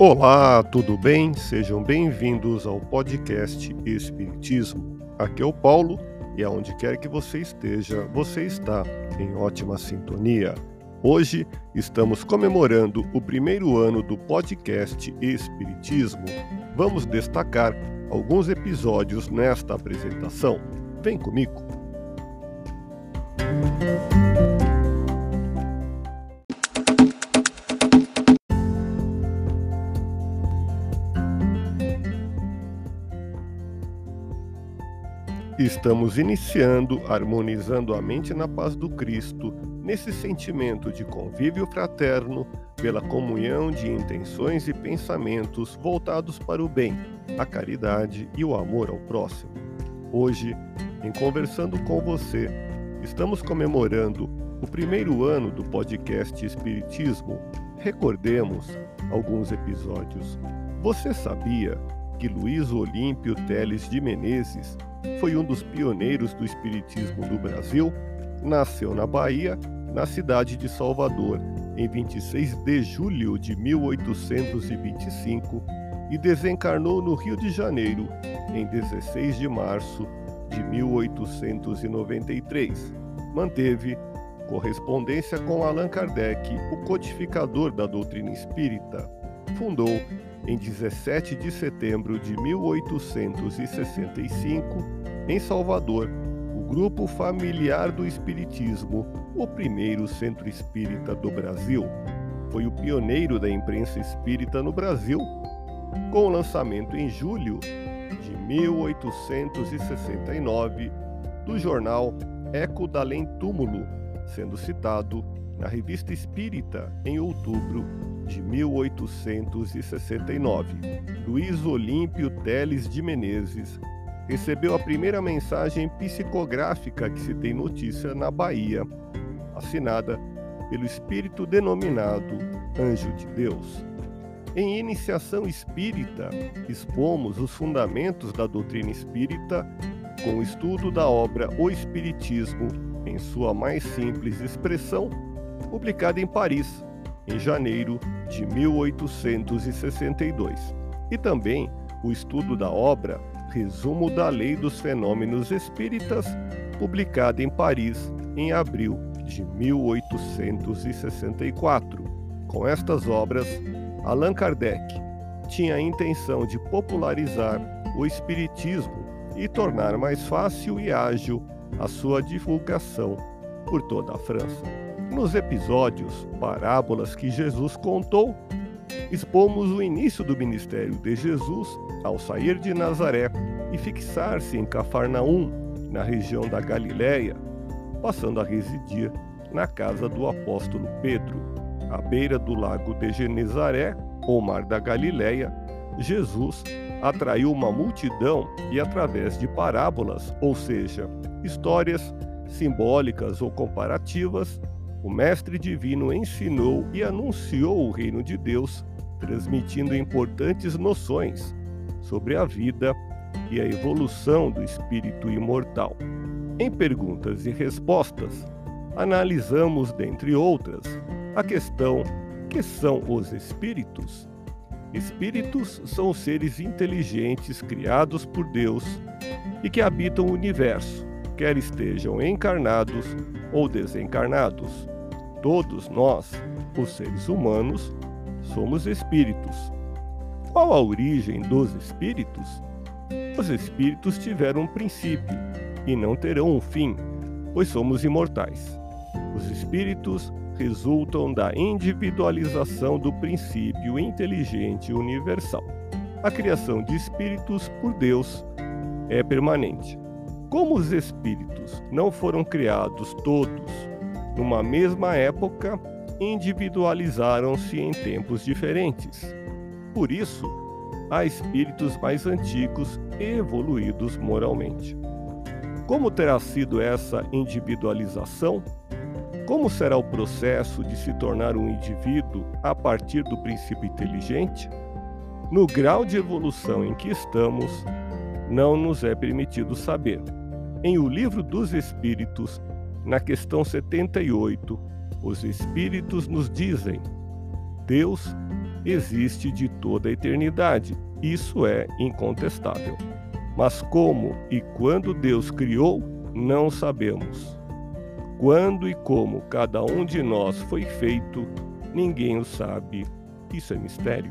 Olá, tudo bem? Sejam bem-vindos ao podcast Espiritismo. Aqui é o Paulo e aonde quer que você esteja, você está em ótima sintonia. Hoje estamos comemorando o primeiro ano do podcast Espiritismo. Vamos destacar alguns episódios nesta apresentação. Vem comigo. Estamos iniciando harmonizando a mente na paz do Cristo, nesse sentimento de convívio fraterno, pela comunhão de intenções e pensamentos voltados para o bem, a caridade e o amor ao próximo. Hoje, em conversando com você, estamos comemorando o primeiro ano do podcast Espiritismo. Recordemos alguns episódios. Você sabia que Luiz Olímpio Teles de Menezes foi um dos pioneiros do espiritismo no Brasil, nasceu na Bahia, na cidade de Salvador, em 26 de julho de 1825 e desencarnou no Rio de Janeiro em 16 de março de 1893. Manteve correspondência com Allan Kardec, o codificador da doutrina espírita. Fundou em 17 de setembro de 1865, em Salvador, o Grupo Familiar do Espiritismo, o primeiro centro espírita do Brasil. Foi o pioneiro da imprensa espírita no Brasil, com o lançamento em julho de 1869 do jornal Eco da Além Túmulo, sendo citado na Revista Espírita em outubro de 1869. Luiz Olímpio Teles de Menezes recebeu a primeira mensagem psicográfica que se tem notícia na Bahia, assinada pelo espírito denominado Anjo de Deus. Em Iniciação Espírita, expomos os fundamentos da doutrina espírita com o estudo da obra O Espiritismo, em sua mais simples expressão, publicada em Paris, em janeiro de 1862, e também o estudo da obra Resumo da Lei dos Fenômenos Espíritas, publicada em Paris em abril de 1864. Com estas obras, Allan Kardec tinha a intenção de popularizar o Espiritismo e tornar mais fácil e ágil a sua divulgação por toda a França. Nos episódios Parábolas que Jesus contou, expomos o início do ministério de Jesus ao sair de Nazaré e fixar-se em Cafarnaum, na região da Galiléia, passando a residir na casa do apóstolo Pedro, à beira do lago de Genezaré, ou mar da Galiléia, Jesus atraiu uma multidão e através de parábolas, ou seja, histórias simbólicas ou comparativas, o Mestre Divino ensinou e anunciou o reino de Deus, transmitindo importantes noções sobre a vida e a evolução do espírito imortal. Em perguntas e respostas, analisamos, dentre outras, a questão: que são os espíritos? Espíritos são seres inteligentes criados por Deus e que habitam o universo, quer estejam encarnados ou desencarnados. Todos nós, os seres humanos, somos espíritos. Qual a origem dos espíritos? Os espíritos tiveram um princípio e não terão um fim, pois somos imortais. Os espíritos resultam da individualização do princípio inteligente universal. A criação de espíritos por Deus é permanente. Como os espíritos não foram criados todos numa mesma época, individualizaram-se em tempos diferentes. Por isso, há espíritos mais antigos evoluídos moralmente. Como terá sido essa individualização? Como será o processo de se tornar um indivíduo a partir do princípio inteligente? No grau de evolução em que estamos, não nos é permitido saber. Em O Livro dos Espíritos, na questão 78, os Espíritos nos dizem: Deus existe de toda a eternidade. Isso é incontestável. Mas como e quando Deus criou, não sabemos. Quando e como cada um de nós foi feito, ninguém o sabe. Isso é mistério.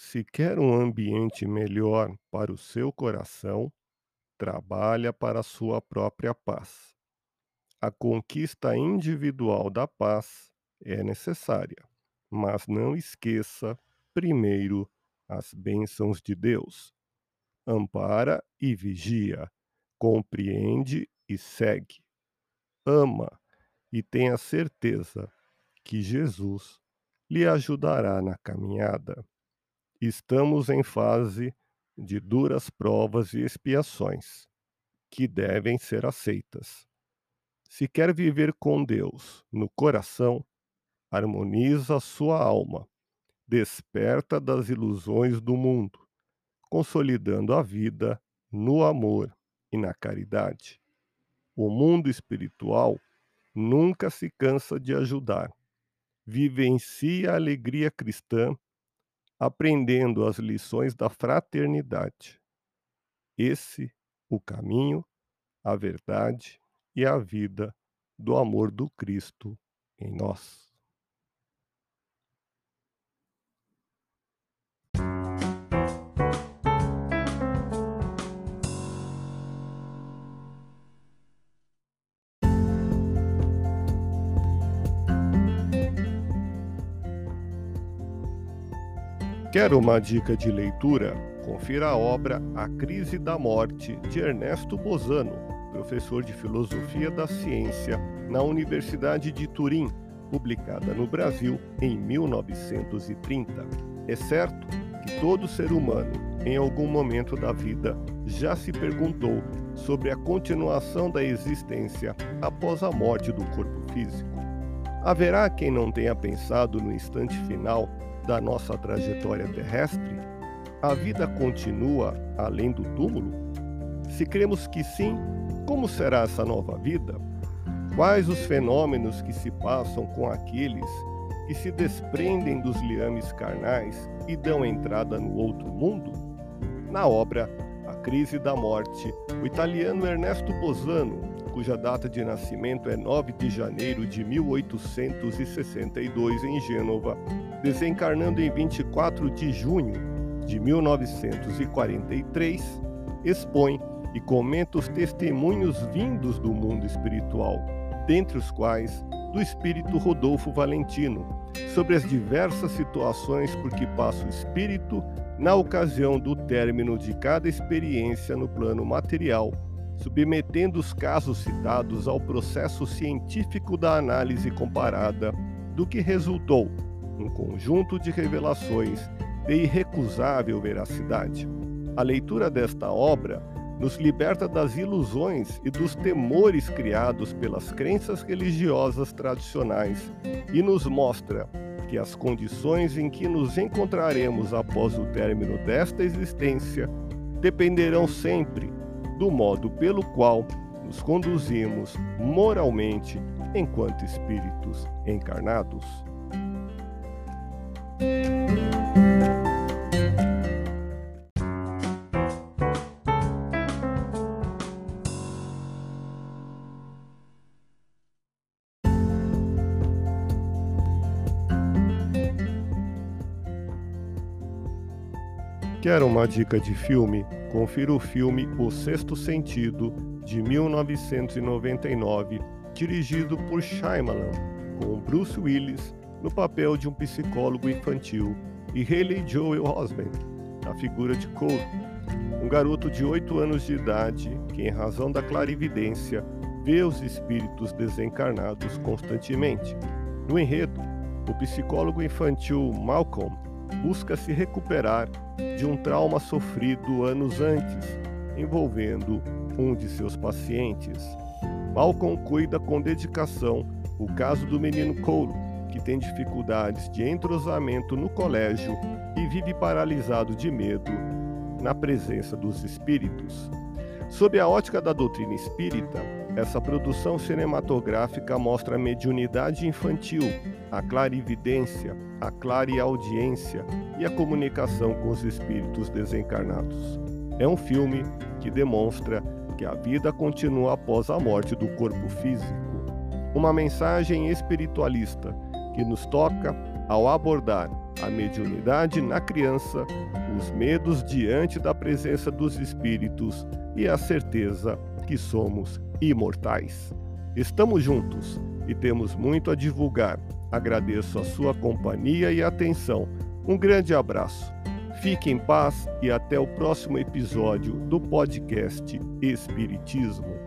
Se quer um ambiente melhor para o seu coração, trabalha para a sua própria paz. A conquista individual da paz é necessária, mas não esqueça, primeiro, as bênçãos de Deus. Ampara e vigia, compreende e segue. Ama e tenha certeza que Jesus lhe ajudará na caminhada. Estamos em fase de duras provas e expiações, que devem ser aceitas. Se quer viver com Deus no coração, harmoniza sua alma, desperta das ilusões do mundo, consolidando a vida no amor e na caridade. O mundo espiritual nunca se cansa de ajudar. Vivencia a alegria cristã aprendendo as lições da fraternidade. Esse o caminho, a verdade e a vida do amor do Cristo em nós. Quer uma dica de leitura? Confira a obra A Crise da Morte, de Ernesto Bozano, professor de Filosofia da Ciência na Universidade de Turim, publicada no Brasil em 1930. É certo que todo ser humano, em algum momento da vida, já se perguntou sobre a continuação da existência após a morte do corpo físico. Haverá quem não tenha pensado no instante final da nossa trajetória terrestre, a vida continua além do túmulo? Se cremos que sim, como será essa nova vida? Quais os fenômenos que se passam com aqueles que se desprendem dos liames carnais e dão entrada no outro mundo? Na obra A Crise da Morte, o italiano Ernesto Bozano, cuja data de nascimento é 9 de janeiro de 1862 em Gênova, desencarnando em 24 de junho de 1943, expõe e comenta os testemunhos vindos do mundo espiritual, dentre os quais do espírito Rodolfo Valentino, sobre as diversas situações por que passa o espírito na ocasião do término de cada experiência no plano material, submetendo os casos citados ao processo científico da análise comparada do que resultou um conjunto de revelações de irrecusável veracidade. A leitura desta obra nos liberta das ilusões e dos temores criados pelas crenças religiosas tradicionais e nos mostra que as condições em que nos encontraremos após o término desta existência dependerão sempre do modo pelo qual nos conduzimos moralmente enquanto espíritos encarnados. Quer uma dica de filme? Confira o filme O Sexto Sentido, de 1999, dirigido por Shyamalan, com Bruce Willis no papel de um psicólogo infantil, e Haley Joel Osment, a figura de Cole, um garoto de 8 anos de idade que, em razão da clarividência, vê os espíritos desencarnados constantemente. No enredo, o psicólogo infantil Malcolm busca se recuperar de um trauma sofrido anos antes, envolvendo um de seus pacientes. Malcolm cuida com dedicação o caso do menino Cole, que tem dificuldades de entrosamento no colégio e vive paralisado de medo na presença dos espíritos. Sob a ótica da doutrina espírita, essa produção cinematográfica mostra a mediunidade infantil, a clarividência, a clareaudiência e a comunicação com os espíritos desencarnados. É um filme que demonstra que a vida continua após a morte do corpo físico. Uma mensagem espiritualista que nos toca ao abordar a mediunidade na criança, os medos diante da presença dos espíritos e a certeza que somos imortais. Estamos juntos e temos muito a divulgar. Agradeço a sua companhia e atenção. Um grande abraço. Fique em paz e até o próximo episódio do podcast Espiritismo.